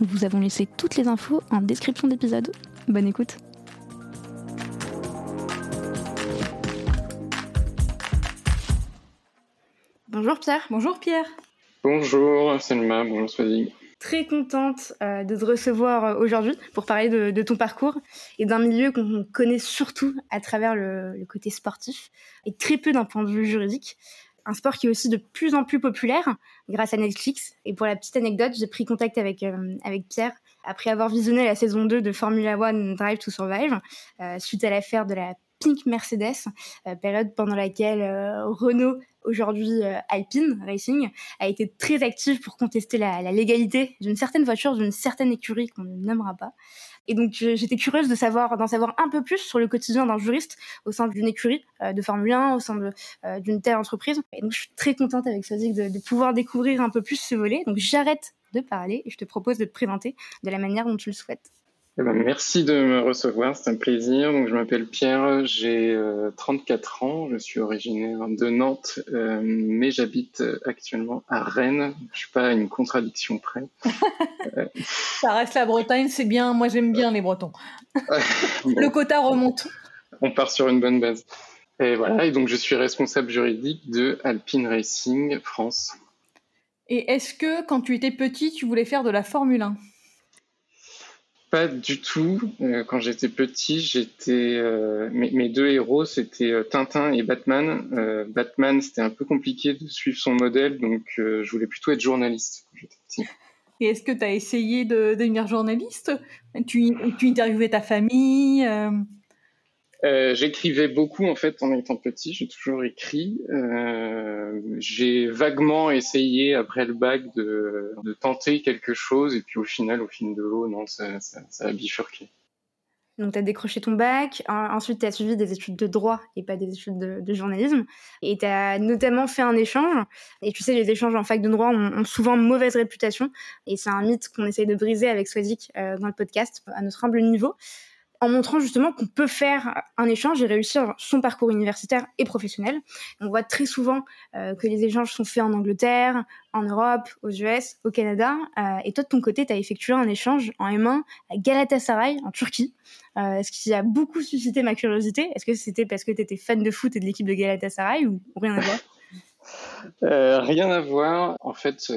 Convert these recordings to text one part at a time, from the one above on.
Nous vous avons laissé toutes les infos en description d'épisode. Bonne écoute Bonjour Pierre. Bonjour Pierre. Bonjour Selma, bonjour Swazik. Très contente euh, de te recevoir euh, aujourd'hui pour parler de, ton parcours et d'un milieu qu'on connaît surtout à travers le, côté sportif et très peu d'un point de vue juridique. Un sport qui est aussi de plus en plus populaire grâce à Netflix. Et pour la petite anecdote, j'ai pris contact avec, euh, Pierre après avoir visionné la saison 2 de Formula One Drive to Survive suite à l'affaire de la Pink Mercedes, période pendant laquelle Renault aujourd'hui euh, Alpine Racing, a été très active pour contester la, légalité d'une certaine voiture, d'une certaine écurie qu'on ne nommera pas. Et donc j'étais curieuse de savoir, d'en savoir un peu plus sur le quotidien d'un juriste au sein d'une écurie euh, de Formule 1, au sein euh, d'une telle entreprise. Et donc je suis très contente avec Sozik de, de pouvoir découvrir un peu plus ce volet. Donc j'arrête de parler et je te propose de te présenter de la manière dont tu le souhaites. Eh ben, merci de me recevoir, c'est un plaisir. Donc, je m'appelle Pierre, j'ai 34 euh, ans, je suis originaire de Nantes, euh, mais j'habite actuellement à Rennes. Je suis pas à une contradiction près. Ça reste la Bretagne, c'est bien. Moi, j'aime bien les Bretons. Le quota remonte. On part sur une bonne base. Et voilà, et donc je suis responsable juridique de Alpine Racing France. Et est-ce que quand tu étais petit, tu voulais faire de la Formule 1 pas du tout. Euh, quand j'étais petit, j'étais euh, mes, deux héros, c'était euh, Tintin et Batman. Batman, c'était un peu compliqué de suivre son modèle, donc je voulais plutôt être journaliste quand j'étais petit. Et est-ce que tu as essayé de, devenir journaliste? Tu, tu interviewais ta famille euh, j'écrivais beaucoup en fait en étant petit, j'ai toujours écrit. Euh, j'ai vaguement essayé après le bac de, tenter quelque chose. Et puis au final, au fil de l'eau, non, ça, a bifurqué. Donc tu as décroché ton bac, ensuite tu as suivi des études de droit et pas des études de, de journalisme, et tu as notamment fait un échange, et tu sais, les échanges en fac de droit ont, souvent mauvaise réputation, et c'est un mythe qu'on essaye de briser avec Swazik euh, dans le podcast, à notre humble niveau en montrant justement qu'on peut faire un échange et réussir son parcours universitaire et professionnel. On voit très souvent euh, que les échanges sont faits en Angleterre, en Europe, aux US, au Canada. Euh, et toi, de ton côté, tu as effectué un échange en M1 à Galatasaray, en Turquie, euh, ce qui a beaucoup suscité ma curiosité? Est-ce que c'était parce que tu étais fan de foot et de l'équipe de Galatasaray ou, rien à voir? Rien à voir. En fait,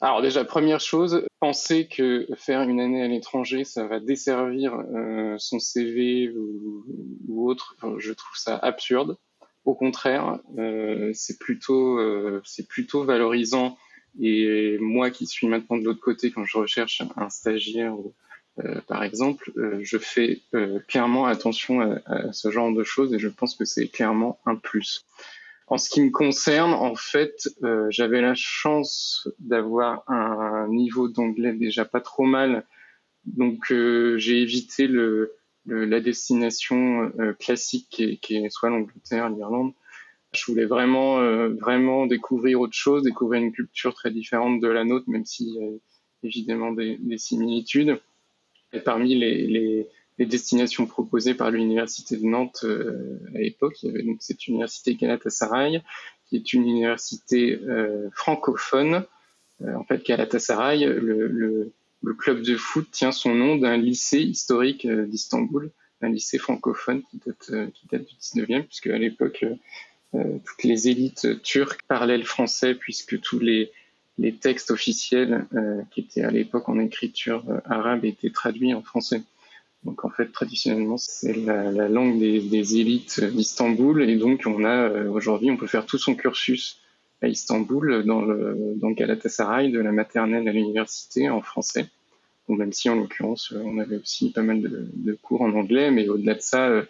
alors déjà, première chose, penser que faire une année à l'étranger, ça va desservir euh, son CV ou, autre, je trouve ça absurde. Au contraire, euh, c'est plutôt, euh, c'est plutôt valorisant. Et moi qui suis maintenant de l'autre côté, quand je recherche un stagiaire, par exemple, je fais clairement attention à, ce genre de choses et je pense que c'est clairement un plus. En ce qui me concerne, en fait, euh, j'avais la chance d'avoir un niveau d'anglais déjà pas trop mal, donc euh, j'ai évité la destination euh, classique qui est, qui est soit l'Angleterre, l'Irlande. Je voulais vraiment, vraiment découvrir autre chose, découvrir une culture très différente de la nôtre, même s'il y a évidemment des, des similitudes. Et parmi les, les, les destinations proposées par l'université de Nantes à l'époque. Il y avait donc cette université Galatasaray, qui est une université francophone. en fait, Galatasaray, le, club de foot tient son nom d'un lycée historique d'Istanbul, un lycée francophone qui date, qui date du 19e, puisque à l'époque euh, toutes les élites turques parlaient le français puisque tous les, textes officiels euh, qui étaient à l'époque en écriture euh, arabe étaient traduits en français. Donc en fait, traditionnellement, c'est la, la, langue des, élites d'Istanbul et donc on a aujourd'hui, on peut faire tout son cursus à Istanbul dans le dans Galatasaray, de la maternelle à l'université en français. Donc, même si en l'occurrence, on avait aussi pas mal de, cours en anglais, mais au-delà de ça,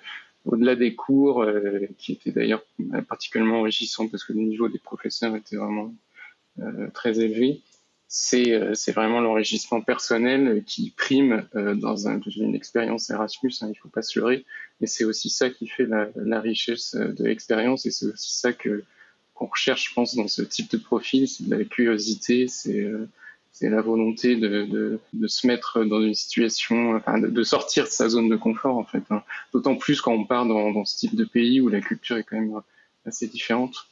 au-delà des cours, euh, qui étaient d'ailleurs particulièrement enrichissants parce que le niveau des professeurs était vraiment euh, très élevé, c'est euh, c'est vraiment l'enrichissement personnel qui prime dans, un, une expérience Erasmus, hein, il faut pas se leurrer, mais c'est aussi ça qui fait la, la richesse de l'expérience et c'est aussi ça que qu'on recherche, je pense, dans ce type de profil, c'est de la curiosité, c'est c'est la volonté de, de, de, se mettre dans une situation, enfin, de, sortir de sa zone de confort en fait. Hein. D'autant plus quand on part dans, dans, ce type de pays où la culture est quand même assez différente.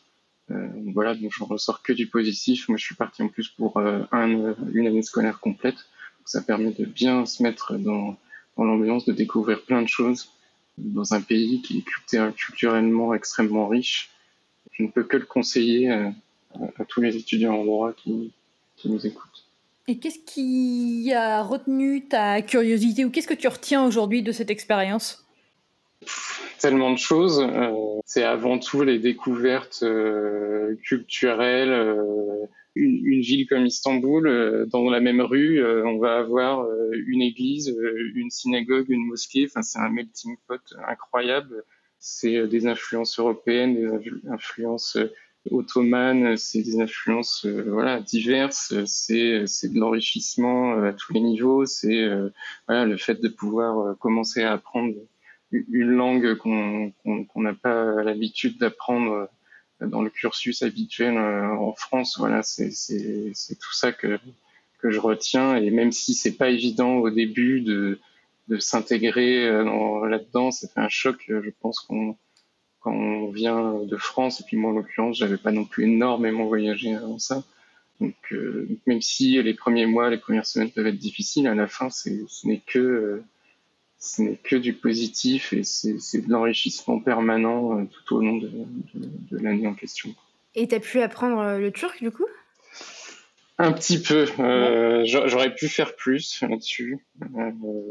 Euh, voilà, donc j'en ressors que du positif. Moi, je suis parti en plus pour euh, un, une année scolaire complète. Ça permet de bien se mettre dans, l'ambiance, de découvrir plein de choses dans un pays qui est culturellement extrêmement riche. Je ne peux que le conseiller à, tous les étudiants en droit qui nous écoutent. Et qu'est-ce qui a retenu ta curiosité ou qu'est-ce que tu retiens aujourd'hui de cette expérience? Tellement de choses. Euh, c'est avant tout les découvertes euh, culturelles. Euh, une, ville comme Istanbul, dans la même rue, on va avoir une église, une synagogue, une mosquée. Enfin, c'est un melting pot incroyable. C'est des influences européennes, des influences ottomane, c'est des influences voilà diverses, c'est c'est de l'enrichissement à tous les niveaux, c'est le fait de pouvoir commencer à apprendre une langue qu'on n'a pas l'habitude d'apprendre dans le cursus habituel en France. Voilà, c'est tout ça que je retiens et même si c'est pas évident au début de s'intégrer là-dedans, ça fait un choc. Je pense qu'on quand on vient de France, et puis moi en l'occurrence, j'avais pas non plus énormément voyagé avant ça. Donc euh, même si les premiers mois, les premières semaines peuvent être difficiles, à la fin, ce n'est que euh, ce n'est que du positif et c'est, de l'enrichissement permanent euh, tout au long de, de, de l'année en question. Et tu as pu apprendre le turc du coup? Un petit peu. Euh, j'aurais pu faire plus là-dessus. Euh,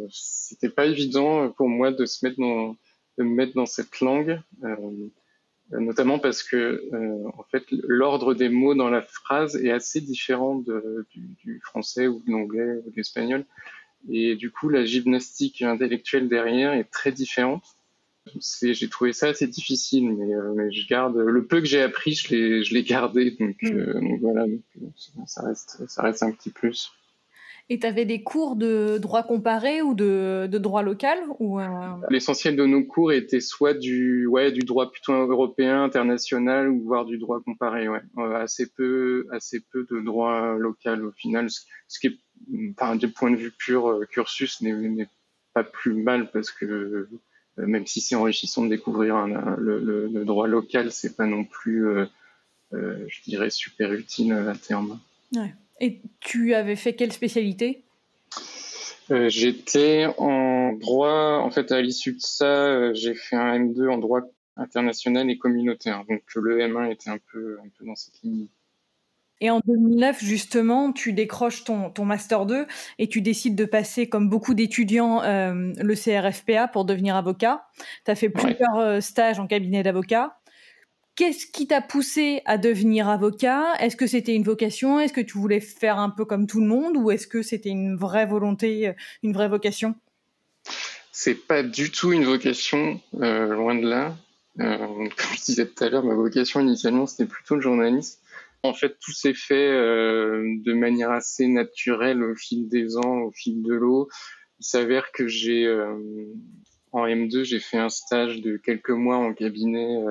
c'était pas évident pour moi de se mettre dans, de me mettre dans cette langue, euh, notamment parce que euh, en fait l'ordre des mots dans la phrase est assez différent de, du, du, français ou de l'anglais ou de l'espagnol, et du coup la gymnastique intellectuelle derrière est très différente. J'ai trouvé ça assez difficile, mais, euh, mais, je garde le peu que j'ai appris, je l'ai gardé, donc, mm. euh, donc voilà, donc, ça reste ça reste un petit plus. Et tu avais des cours de droit comparé ou de, de droit local ou euh... L'essentiel de nos cours était soit du, ouais, du droit plutôt européen, international, ou voire du droit comparé. Ouais. Euh, assez, peu, assez peu de droit local au final, ce, qui est, enfin, du point de vue pur euh, cursus, n'est pas plus mal parce que euh, même si c'est enrichissant de découvrir un, le, le, le, droit local, c'est pas non plus, je dirais, super utile à terme. Ouais. Et tu avais fait quelle spécialité? Euh, J'étais en droit, en fait à l'issue de ça, euh, j'ai fait un M2 en droit international et communautaire. Donc le M1 était un peu, un peu dans cette ligne. Et en 2009, justement, tu décroches ton, ton, Master 2 et tu décides de passer, comme beaucoup d'étudiants, euh, le CRFPA pour devenir avocat. Tu as fait plusieurs ouais. stages en cabinet d'avocat. Qu'est-ce qui t'a poussé à devenir avocat? Est-ce que c'était une vocation? Est-ce que tu voulais faire un peu comme tout le monde? Ou est-ce que c'était une vraie volonté, euh, une vraie vocation? C'est pas du tout une vocation, euh, loin de là. Euh, comme je disais tout à l'heure, ma vocation initialement c'était plutôt le journalisme. En fait, tout s'est fait de manière assez naturelle au fil des ans, au fil de l'eau. Il s'avère que j'ai en M2 j'ai fait un stage de quelques mois en cabinet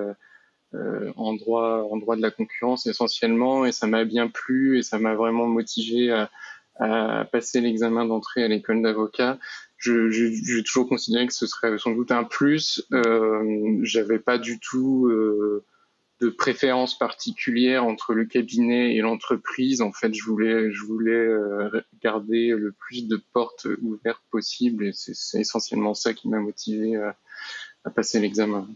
en droit en droit de la concurrence essentiellement et ça m'a bien plu et ça m'a vraiment motivé à, à passer l'examen d'entrée à l'école d'avocat j'ai toujours considéré que ce serait sans doute un plus. Euh, J'avais pas du tout euh, de préférence particulière entre le cabinet et l'entreprise. En fait, je voulais, je voulais euh, garder le plus de portes ouvertes possible, et c'est essentiellement ça qui m'a motivé à, à passer l'examen.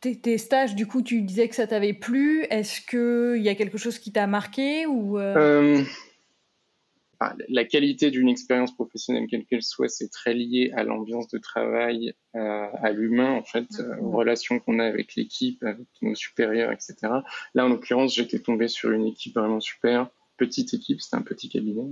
Tes, stages, du coup, tu disais que ça t'avait plu. Est-ce qu'il y a quelque chose qui t'a marqué ou euh... euh la qualité d'une expérience professionnelle, quelle qu'elle soit, c'est très lié à l'ambiance de travail, euh, à l'humain, en fait, euh, aux relations qu'on a avec l'équipe, avec nos supérieurs, etc. Là, en l'occurrence, j'étais tombé sur une équipe vraiment super, petite équipe, c'était un petit cabinet.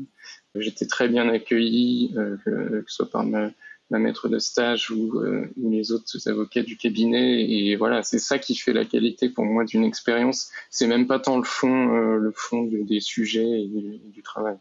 J'étais très bien accueilli, euh, que, ce soit par ma, maître de stage ou, les autres avocats du cabinet. Et voilà, c'est ça qui fait la qualité pour moi d'une expérience. C'est même pas tant le fond, le fond des sujets et du travail.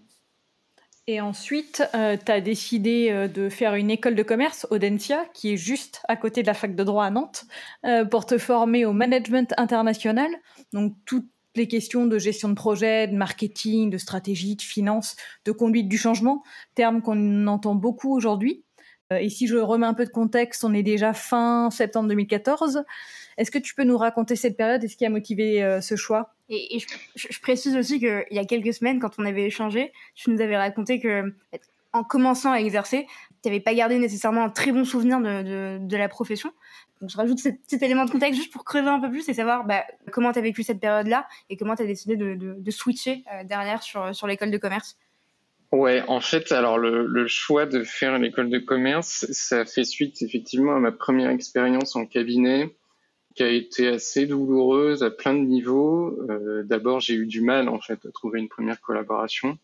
Et ensuite, euh, tu as décidé euh, de faire une école de commerce, Audencia, qui est juste à côté de la fac de droit à Nantes, euh, pour te former au management international. Donc, toutes les questions de gestion de projet, de marketing, de stratégie, de finance, de conduite du changement, termes qu'on entend beaucoup aujourd'hui. Et si je remets un peu de contexte, on est déjà fin septembre 2014. Est-ce que tu peux nous raconter cette période et ce qui a motivé ce choix? Et, je, précise aussi qu'il y a quelques semaines, quand on avait échangé, tu nous avais raconté que en commençant à exercer, tu n'avais pas gardé nécessairement un très bon souvenir de, la profession. Donc je rajoute cet, élément de contexte juste pour creuser un peu plus et savoir bah, comment tu as vécu cette période-là et comment tu as décidé de, switcher euh, derrière sur l'école de commerce. Ouais, en fait, alors le, choix de faire l'école de commerce, ça fait suite effectivement à ma première expérience en cabinet qui a été assez douloureuse à plein de niveaux. Euh, D'abord, j'ai eu du mal en fait à trouver une première collaboration.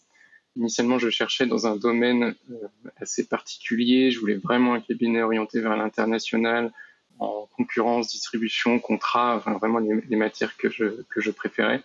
Initialement, je cherchais dans un domaine euh, assez particulier. Je voulais vraiment un cabinet orienté vers l'international, en concurrence, distribution, contrat, vraiment les, les matières que je, que je préférais.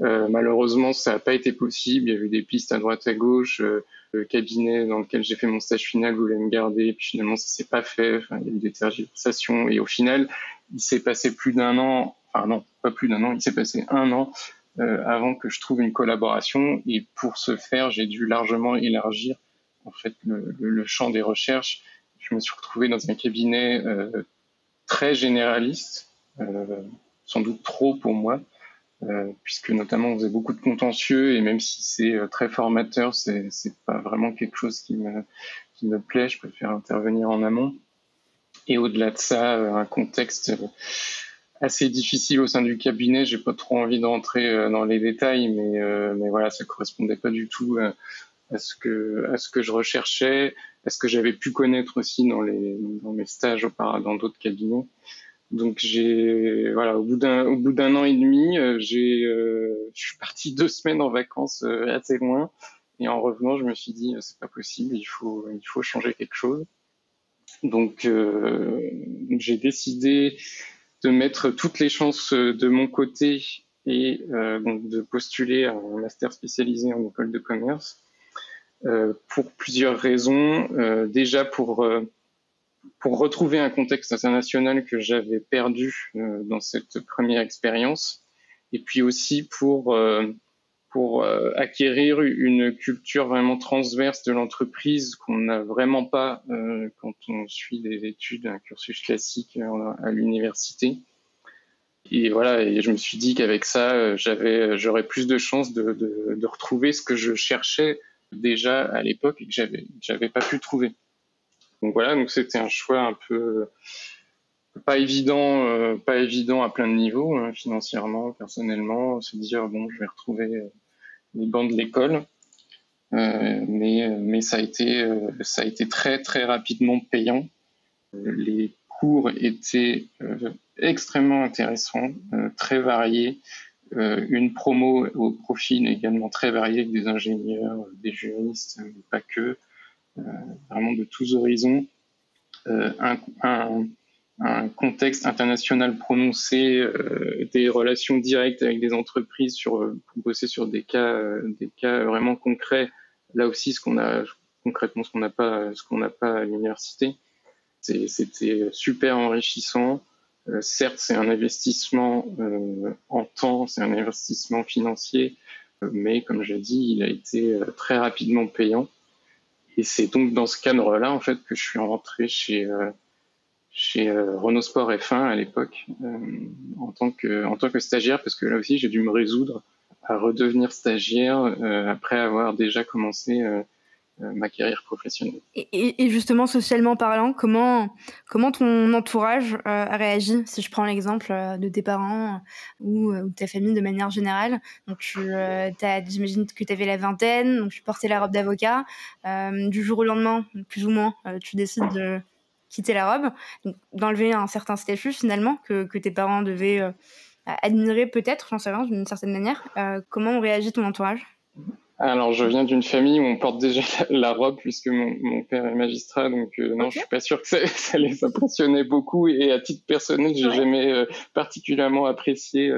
Euh, malheureusement, ça n'a pas été possible. Il y a eu des pistes à droite à gauche. Euh, le cabinet dans lequel j'ai fait mon stage final voulait me garder, puis finalement ça s'est pas fait. Enfin, il y a eu des tergiversations et au final, il s'est passé plus d'un an. Enfin non, pas plus d'un an. Il s'est passé un an euh, avant que je trouve une collaboration. Et pour ce faire, j'ai dû largement élargir en fait le, le, champ des recherches. Je me suis retrouvé dans un cabinet euh, très généraliste, euh, sans doute trop pour moi. Euh, puisque notamment on faisait beaucoup de contentieux et même si c'est euh, très formateur, c'est c'est pas vraiment quelque chose qui me qui me plaît. Je préfère intervenir en amont. Et au-delà de ça, euh, un contexte assez difficile au sein du cabinet. J'ai pas trop envie d'entrer dans les détails, mais mais voilà, ça correspondait pas du tout à, ce que à ce que je recherchais, à ce que j'avais pu connaître aussi dans les dans mes stages auparavant dans d'autres cabinets. Donc j'ai voilà au bout d'un au bout d'un an et demi, euh, j'ai euh, je suis parti deux semaines en vacances euh, assez loin et en revenant je me suis dit c'est pas possible, il faut il faut changer quelque chose. Donc j'ai décidé de mettre toutes les chances de mon côté et donc de postuler à un master spécialisé en école de commerce pour plusieurs raisons. déjà pour pour retrouver un contexte international que j'avais perdu euh, dans cette première expérience, et puis aussi pour euh, pour euh, acquérir une culture vraiment transverse de l'entreprise qu'on n'a vraiment pas quand on suit des études, un cursus classique à l'université. Et voilà, et je me suis dit qu'avec ça, j'avais, j'aurais plus de chances de, de, de, retrouver ce que je cherchais déjà à l'époque et que j'avais, j'avais pas pu trouver. Donc voilà, donc c'était un choix un peu pas évident, euh, pas évident à plein de niveaux, hein, financièrement, personnellement, se dire bon, je vais retrouver euh, les bancs de l'école, euh, mais mais ça a été euh, ça a été très très rapidement payant. Les cours étaient extrêmement intéressants, très variés. une promo au profil également très varié avec des ingénieurs, des juristes, pas que. Euh, vraiment de tous horizons, euh, un, contexte international prononcé, euh, des relations directes avec des entreprises sur, pour bosser sur des cas, des cas vraiment concrets. Là aussi, ce qu'on a concrètement, ce qu'on n'a pas, ce qu'on n'a pas à l'université, c'était super enrichissant. certes, c'est un investissement en temps, c'est un investissement financier, mais comme je dis, il a été très rapidement payant. Et c'est donc dans ce cadre-là, en fait, que je suis rentré chez, euh, chez euh, Renault Sport F1 à l'époque, euh, en, tant que, en tant que stagiaire, parce que là aussi, j'ai dû me résoudre à redevenir stagiaire après avoir déjà commencé ma carrière professionnelle. Et, et, justement, socialement parlant, comment, comment ton entourage a réagi Si je prends l'exemple de tes parents ou, de ta famille de manière générale, donc j'imagine que tu avais la vingtaine, donc tu portais la robe d'avocat. du jour au lendemain, plus ou moins, tu décides de quitter la robe, d'enlever un certain statut finalement que, que tes parents devaient euh, admirer peut-être, j'en sais rien, d'une certaine manière. Euh, comment réagit ton entourage? Alors, je viens d'une famille où on porte déjà la robe puisque mon, mon père est magistrat, donc euh, non, je suis pas sûr que ça, ça, les impressionnait beaucoup. Et à titre personnel, j'ai jamais particulièrement apprécié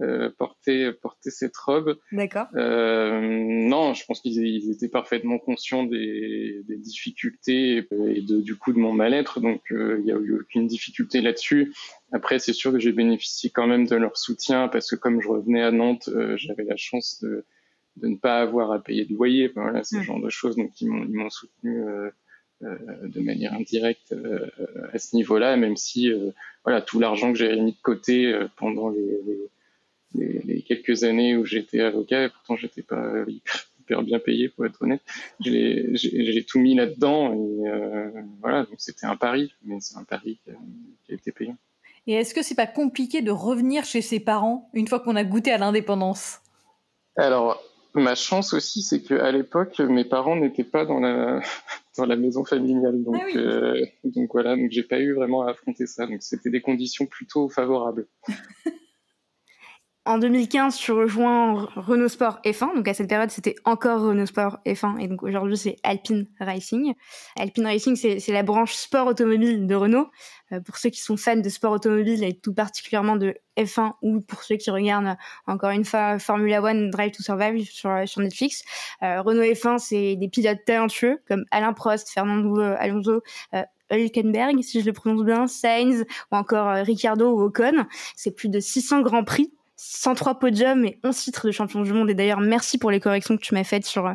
euh, porter porter cette robe. D'accord. Euh, non, je pense qu'ils étaient parfaitement conscients des, des difficultés et de, du coup de mon mal-être, donc euh, il n'y a eu aucune difficulté là-dessus. Après, c'est sûr que j'ai bénéficié quand même de leur soutien parce que comme je revenais à Nantes, euh, j'avais la chance de, de ne pas avoir à payer de loyer, voilà, ce genre de choses. Donc ils m'ont soutenu. Euh, de manière indirecte à ce niveau-là, même si voilà tout l'argent que j'ai mis de côté pendant les, les, les, quelques années où j'étais avocat, et pourtant j'étais pas hyper bien payé pour être honnête. J'ai tout mis là-dedans et euh, voilà, donc c'était un pari, mais c'est un pari qui a, été payant. Et est-ce que c'est pas compliqué de revenir chez ses parents une fois qu'on a goûté à l'indépendance? Alors, ma chance aussi, c'est qu'à l'époque, mes parents n'étaient pas dans la, dans la maison familiale. Donc, ah euh, donc voilà, donc j'ai pas eu vraiment à affronter ça. Donc c'était des conditions plutôt favorables. En 2015, tu rejoins Renault Sport F1. Donc à cette période, c'était encore Renault Sport F1 et donc aujourd'hui, c'est Alpine Racing. Alpine Racing, c'est la branche sport automobile de Renault. Euh, pour ceux qui sont fans de sport automobile et tout particulièrement de F1 ou pour ceux qui regardent encore une fois Formula One Drive to Survive sur, sur Netflix. Euh, Renault F1, c'est des pilotes talentueux comme Alain Prost, Fernando Alonso, euh, Hülkenberg, si je le prononce bien, Sainz ou encore euh, Ricardo ou Ocon. C'est plus de 600 grands prix 103 podiums et 11 titres de champion du monde. Et d'ailleurs, merci pour les corrections que tu m'as faites sur, euh,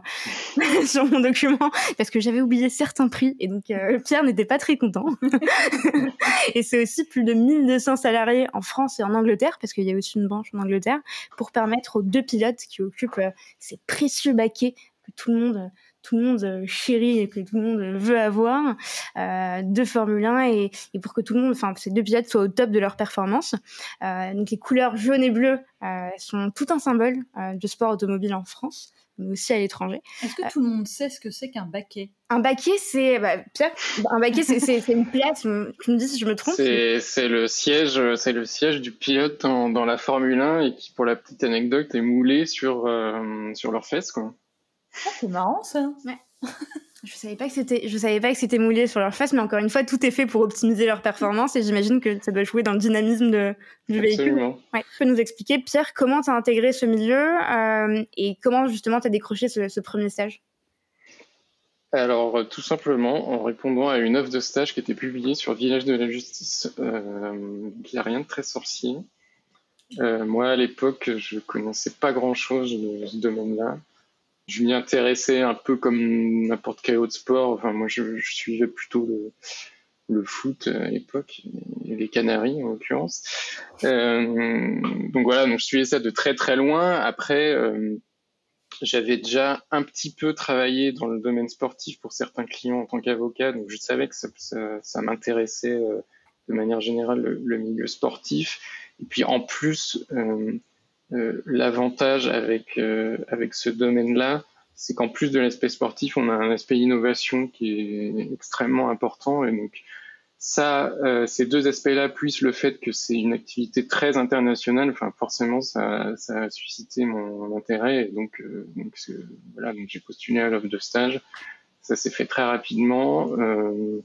sur mon document, parce que j'avais oublié certains prix. Et donc, euh, Pierre n'était pas très content. et c'est aussi plus de 1200 salariés en France et en Angleterre, parce qu'il y a aussi une branche en Angleterre, pour permettre aux deux pilotes qui occupent euh, ces précieux baquets que tout le monde tout le monde euh, chérit et que tout le monde veut avoir euh, de Formule 1 et, et, pour que tout le monde, enfin ces deux pilotes soient au top de leur performance. Euh, donc les couleurs jaune et bleu euh, sont tout un symbole euh, du sport automobile en France mais aussi à l'étranger. Est-ce que tout le monde sait ce que c'est qu'un baquet? Un baquet, c'est bah, Pierre, un baquet, c'est une place. Tu me dis si je me trompe. C'est le siège, c'est le siège du pilote dans, dans, la Formule 1 et qui, pour la petite anecdote, est moulé sur sur leurs fesses, quoi. Ah, c'est marrant ça. Ouais. je savais pas que c'était, je savais pas que c'était moulé sur leur face, mais encore une fois, tout est fait pour optimiser leur performance et j'imagine que ça doit jouer dans le dynamisme de, du véhicule. Ouais. Tu peux nous expliquer, Pierre, comment tu as intégré ce milieu euh, et comment justement tu as décroché ce, ce, premier stage? Alors, euh, tout simplement en répondant à une offre de stage qui était publiée sur Village de la Justice, euh, il n'y a rien de très sorcier. Euh, moi, à l'époque, je connaissais pas grand-chose de ce domaine-là je m'y intéressais un peu comme n'importe quel autre sport. Enfin, moi, je, je suivais plutôt le, le, foot à l'époque, les Canaries en l'occurrence. Euh, donc voilà, donc je suivais ça de très très loin. Après, euh, j'avais déjà un petit peu travaillé dans le domaine sportif pour certains clients en tant qu'avocat, donc je savais que ça, ça, ça m'intéressait euh, de manière générale le, le, milieu sportif. Et puis en plus, euh, euh, l'avantage avec euh, avec ce domaine-là, c'est qu'en plus de l'aspect sportif, on a un aspect innovation qui est extrêmement important et donc ça, euh, ces deux aspects-là, plus le fait que c'est une activité très internationale, enfin forcément, ça, ça a suscité mon, intérêt. Et donc, euh, donc voilà, donc j'ai postulé à l'offre de stage. Ça s'est fait très rapidement. Euh, euh,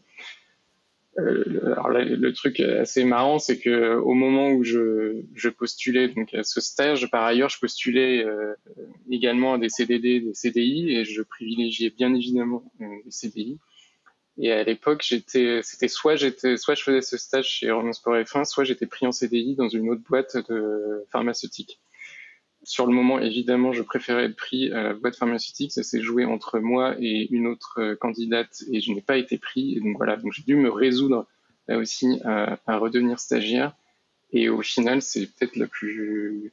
alors le truc assez marrant, c'est que au moment où je, je, postulais donc à ce stage, par ailleurs, je postulais euh, également à des CDD, des CDI, et je privilégiais bien évidemment euh, les CDI. Et à l'époque, j'étais, c'était soit j'étais, soit je faisais ce stage chez Renault Sport F1, soit j'étais pris en CDI dans une autre boîte de pharmaceutique. Sur le moment, évidemment, je préférais être pris à la boîte pharmaceutique. Ça s'est joué entre moi et une autre candidate et je n'ai pas été pris. Donc voilà, donc j'ai dû me résoudre là aussi à, redevenir stagiaire. Et au final, c'est peut-être la plus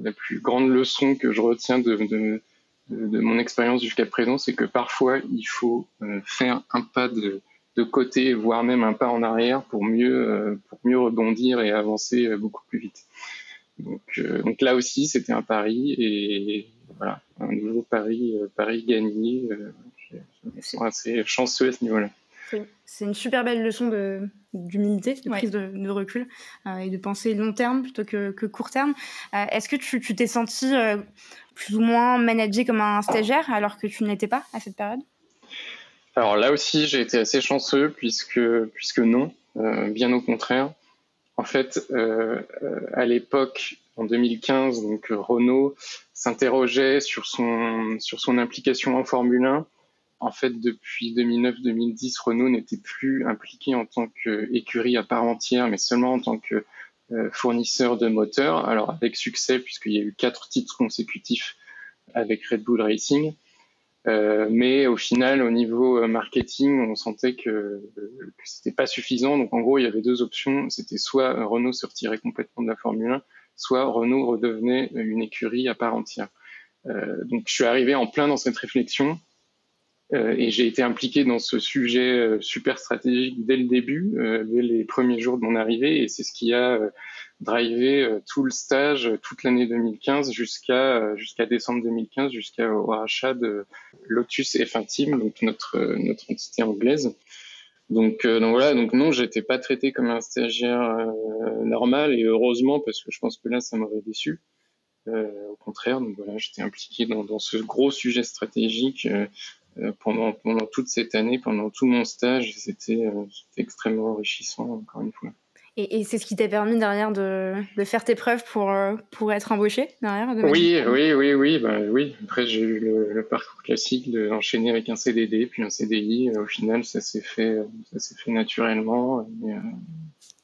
la plus grande leçon que je retiens de, de, de mon expérience jusqu'à présent, c'est que parfois il faut faire un pas de, de côté, voire même un pas en arrière pour mieux, euh, pour mieux rebondir et avancer euh, beaucoup plus vite. Donc, euh, donc là aussi, c'était un pari et voilà, un nouveau pari, pari gagné. je suis assez chanceux à ce niveau-là. C'est une super belle leçon d'humilité, de, prise de, recul et de penser long terme plutôt que, que court terme. Est-ce que tu t'es senti plus ou moins managé comme un stagiaire alors que tu ne l'étais pas à cette période? Alors là aussi, j'ai été assez chanceux puisque, puisque non, euh, bien au contraire. En fait, euh, euh, à l'époque, en 2015, donc Renault s'interrogeait sur son, sur son implication en Formule 1. En fait, depuis 2009-2010, Renault n'était plus impliqué en tant qu'écurie à part entière, mais seulement en tant que fournisseur de moteurs. Alors avec succès, puisqu'il y a eu quatre titres consécutifs avec Red Bull Racing. Euh, mais au final, au niveau euh, marketing, on sentait que, que c'était pas suffisant. Donc en gros, il y avait deux options. C'était soit Renault se retirait complètement de la Formule 1, soit Renault redevenait une écurie à part entière. Euh, donc je suis arrivé en plein dans cette réflexion euh, et j'ai été impliqué dans ce sujet euh, super stratégique dès le début, euh, dès les premiers jours de mon arrivée, et c'est ce qui a drivé tout le stage, toute l'année 2015 jusqu'à jusqu'à décembre 2015, jusqu'au rachat de Lotus F1 Team, donc notre notre entité anglaise. Donc, donc voilà, donc non, j'étais pas traité comme un stagiaire normal et heureusement parce que je pense que là ça m'aurait déçu. au contraire, donc voilà, j'étais impliqué dans, ce gros sujet stratégique euh, pendant, pendant toute cette année, pendant tout mon stage. C'était euh, extrêmement enrichissant, encore une fois. Et, et c'est ce qui t'a permis derrière de, de, faire tes preuves pour, euh, pour être embauché derrière Oui, oui, oui, oui, bah, oui. Après, j'ai eu le, parcours classique d'enchaîner avec un CDD, puis un CDI. Au final, ça s'est fait, ça s'est fait naturellement.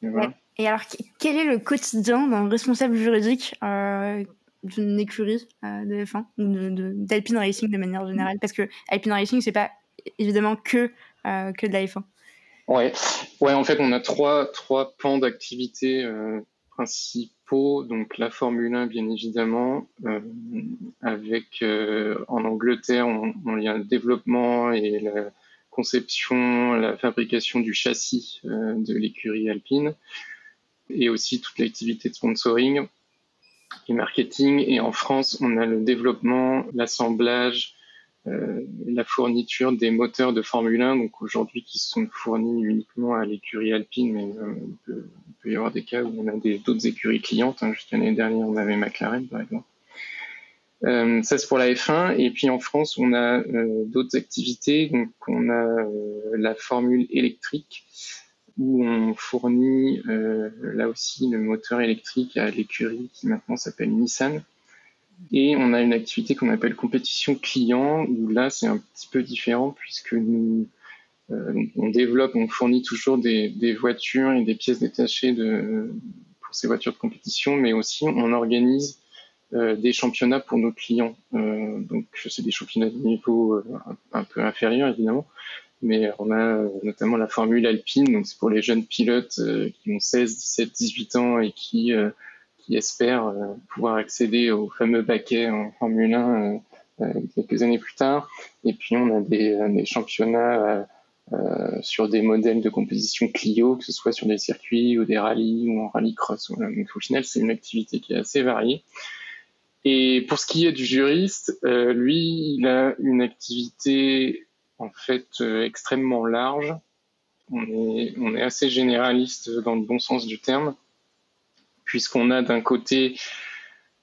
Et, voilà. et, alors, quel est le quotidien d'un responsable juridique euh, d'une écurie euh, de F1 ou d'Alpine Racing de manière générale Parce que Alpine Racing, c'est pas évidemment que, euh, que de la F1. Ouais. ouais, en fait, on a trois, trois pans d'activité euh, principaux. Donc, la Formule 1, bien évidemment, avec en Angleterre, on, a le développement et la conception, la fabrication du châssis de l'écurie Alpine et aussi toute l'activité de sponsoring et marketing. Et en France, on a le développement, l'assemblage, euh, la fourniture des moteurs de Formule 1, donc aujourd'hui qui sont fournis uniquement à l'écurie alpine, mais euh, il, peut, y avoir des cas où on a d'autres écuries clientes. Hein. Juste l'année dernière, on avait McLaren, par exemple. Euh, ça c'est pour la F1 et puis en France on a euh, d'autres activités donc on a euh, la formule électrique où on fournit euh, là aussi le moteur électrique à l'écurie qui maintenant s'appelle Nissan. Et on a une activité qu'on appelle compétition client, où là c'est un petit peu différent puisque nous euh, on développe, on fournit toujours des, voitures et des pièces détachées pour ces voitures de compétition, mais aussi on organise euh, des championnats pour nos clients. Donc c'est des championnats de niveau un, peu inférieur évidemment, mais on a euh, notamment la Formule Alpine, donc c'est pour les jeunes pilotes euh, qui ont 16, 17, 18 ans et qui, euh, qui espèrent pouvoir accéder au fameux baquet en Formule 1 quelques années plus tard. Et puis on a des, des championnats sur des modèles de composition Clio, que ce soit sur des circuits ou des rallyes ou en rallye cross. Donc au final, c'est une activité qui est assez variée. Et pour ce qui est du juriste, lui, il a une activité en fait euh, extrêmement large. On est, on est assez généraliste dans le bon sens du terme, puisqu'on a d'un côté,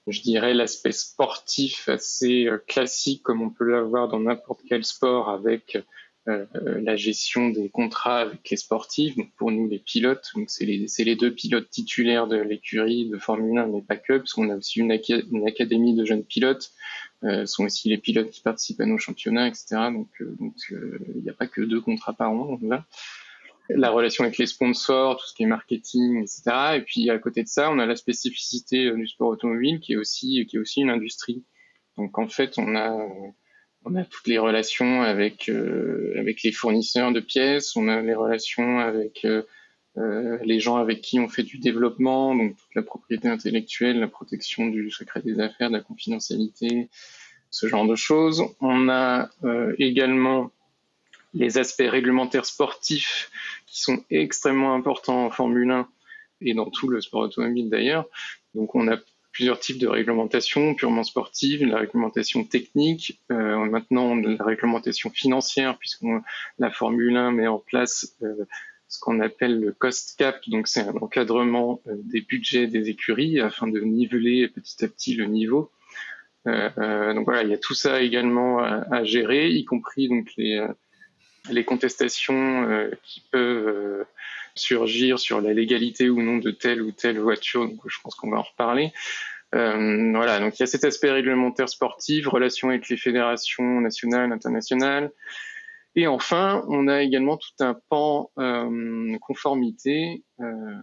je dirais, l'aspect sportif assez euh, classique, comme on peut l'avoir dans n'importe quel sport, avec euh, la gestion des contrats avec les sportifs. Donc pour nous, les pilotes, c'est les, deux pilotes titulaires de l'écurie de Formule 1, mais pas que, parce qu'on a aussi une, académie de jeunes pilotes euh, sont aussi les pilotes qui participent à nos championnats, etc. Donc, euh, donc euh, il n'y a pas que deux contrats par an. Là. la relation avec les sponsors, tout ce qui est marketing, etc. Et puis à côté de ça, on a la spécificité du sport automobile qui est aussi qui est aussi une industrie. Donc en fait, on a on a toutes les relations avec avec les fournisseurs de pièces, on a les relations avec euh, les gens avec qui on fait du développement, donc toute la propriété intellectuelle, la protection du secret des affaires, de la confidentialité, ce genre de choses. On a euh, également les aspects réglementaires sportifs qui sont extrêmement importants en Formule 1 et dans tout le sport automobile d'ailleurs. Donc on a plusieurs types de réglementation purement sportive, la réglementation technique, euh, maintenant la réglementation financière puisque la Formule 1 met en place euh, ce qu'on appelle le cost cap, donc c'est un encadrement euh, des budgets des écuries afin de niveler petit à petit le niveau. Euh, euh, donc voilà, il y a tout ça également à, gérer, y compris donc les, contestations qui peuvent surgir sur la légalité ou non de telle ou telle voiture. Donc je pense qu'on va en reparler. voilà, donc il y a cet aspect réglementaire sportif, relation avec les fédérations nationales, internationales, et enfin, on a également tout un pan euh, conformité euh,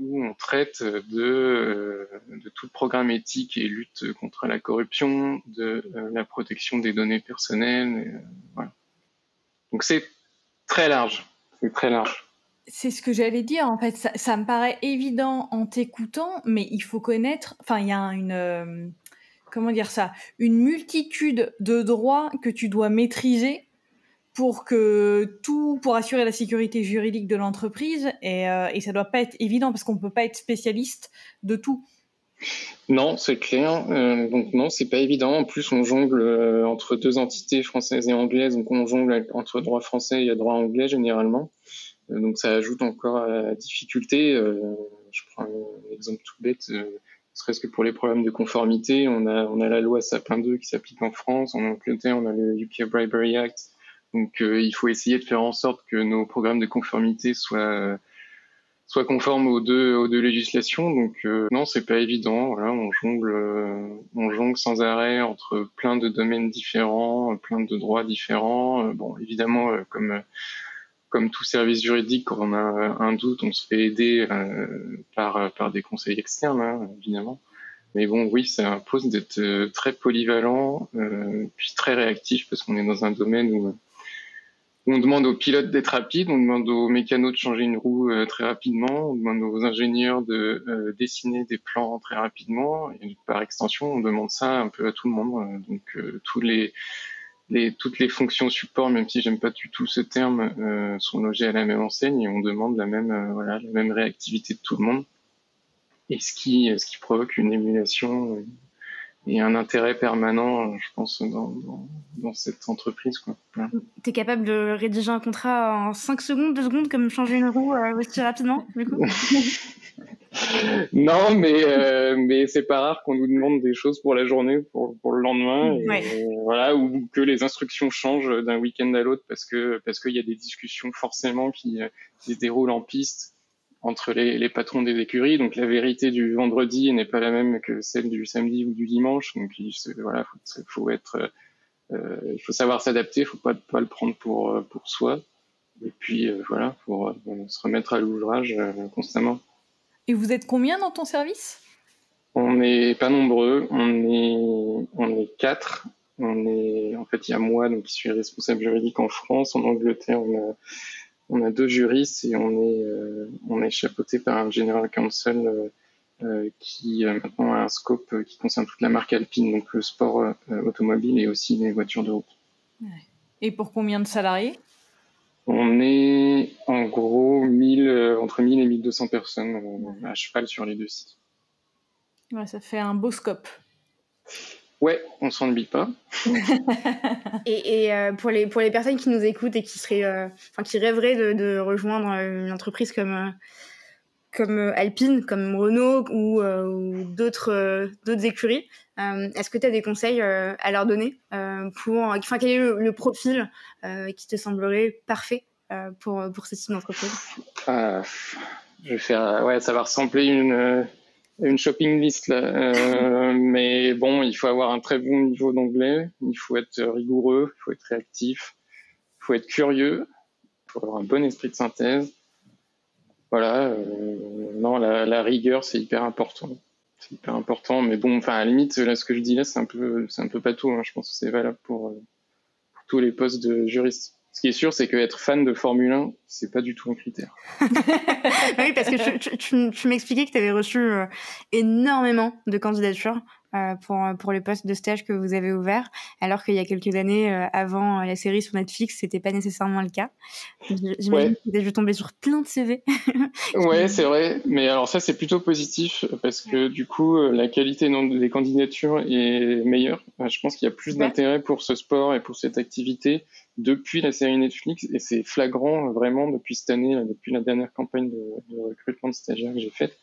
où on traite de, euh, de, tout le programme éthique et lutte contre la corruption, de la protection des données personnelles. Donc c'est très large, c'est très large. C'est ce que j'allais dire. En fait, ça, ça, me paraît évident en t'écoutant, mais il faut connaître. Enfin, il y a une comment dire ça, une multitude de droits que tu dois maîtriser pour que tout, pour assurer la sécurité juridique de l'entreprise, et, euh, et ça doit pas être évident parce qu'on peut pas être spécialiste de tout. Non, c'est clair. Euh, donc non, c'est pas évident. En plus, on jongle euh, entre deux entités françaises et anglaises, donc on jongle entre droit français et droit anglais généralement. Euh, donc ça ajoute encore à la difficulté. Euh, je prends un exemple tout bête. Serait-ce que pour les problèmes de conformité, on a, on a la loi Sapin 2 qui s'applique en France, en Angleterre, on a le UK Bribery Act donc euh, il faut essayer de faire en sorte que nos programmes de conformité soient soient conformes aux deux aux deux législations. Donc euh, non, c'est pas évident. Voilà, on jongle euh, on jongle sans arrêt entre plein de domaines différents, plein de droits différents. bon, évidemment, comme comme tout service juridique, quand on a un doute, on se fait aider par par des conseils externes, hein, évidemment. Mais bon, oui, ça impose d'être très polyvalent, puis très réactif parce qu'on est dans un domaine où on demande aux pilotes d'être rapides, on demande aux mécanos de changer une roue euh, très rapidement, on demande aux ingénieurs de euh, dessiner des plans très rapidement, et par extension, on demande ça un peu à tout le monde. Euh, donc tous les, les, toutes les fonctions support, même si j'aime pas du tout ce terme, sont logées à la même enseigne et on demande la même, voilà, la même réactivité de tout le monde. Et ce qui, ce qui provoque une émulation et un intérêt permanent, je pense, dans, dans, dans cette entreprise. Tu es capable de rédiger un contrat en 5 secondes, 2 secondes, comme changer une roue euh, aussi rapidement, du coup Non, mais, euh, mais c'est pas rare qu'on nous demande des choses pour la journée, pour, pour le lendemain, et, voilà, ou que les instructions changent d'un week-end à l'autre parce que parce qu'il y a des discussions forcément qui, qui se déroulent en piste entre les, les, patrons des écuries. Donc la vérité du vendredi n'est pas la même que celle du samedi ou du dimanche. Donc il voilà, faut, faut être, euh, il faut savoir s'adapter, il faut pas pas le prendre pour euh, pour soi. Et puis euh, voilà, pour se remettre à l'ouvrage constamment. Et vous êtes combien dans ton service? On n'est pas nombreux, on est on est quatre. On est en fait il y a moi donc qui suis responsable juridique en France, en Angleterre on a on a deux juristes et on est, euh, on est chapeauté par un general counsel euh, euh, qui maintenant a un scope qui concerne toute la marque alpine, donc le sport automobile et aussi les voitures de route. Et pour combien de salariés? On est en gros 1000, entre 1000 et 1200 personnes à cheval sur les deux sites. Ouais, ça fait un beau scope. Ouais, on s'ennuie pas. et, et euh, pour, les, pour les personnes qui nous écoutent et qui, seraient, euh, enfin, qui rêveraient de, de, rejoindre une entreprise comme, euh, comme Alpine, comme Renault ou, ou d'autres, d'autres écuries, est-ce que tu as des conseils à leur donner pour, enfin, Quel est le, profil qui te semblerait parfait pour, pour ce type d'entreprise? Ah, Je vais faire, ouais, ça va ressembler une une shopping list là. Euh, mais bon, il faut avoir un très bon niveau d'anglais, il faut être rigoureux, il faut être réactif, il faut être curieux, il faut avoir un bon esprit de synthèse. Voilà, non, la, rigueur, c'est hyper important. C'est hyper important, mais bon, enfin, à la limite, là, ce que je dis là, c'est un peu, c'est un peu pas tout. Hein. Je pense que c'est valable pour, pour tous les postes de juristes. Ce qui est sûr, c'est qu'être fan de Formule 1, c'est pas du tout un critère. oui, parce que tu, m'expliquais que tu avais reçu euh, énormément de candidatures euh, pour, pour le poste de stage que vous avez ouvert, alors qu'il y a quelques années, euh, avant la série sur Netflix, c'était pas nécessairement le cas. J'imagine ouais. que tu dû tomber sur plein de CV. ouais, c'est vrai. Mais alors ça, c'est plutôt positif parce que du coup, la qualité des candidatures est meilleure. Je pense qu'il y a plus d'intérêt pour ce sport et pour cette activité depuis la série Netflix et c'est flagrant vraiment depuis cette année, depuis la dernière campagne de, de recrutement de stagiaires que j'ai faite.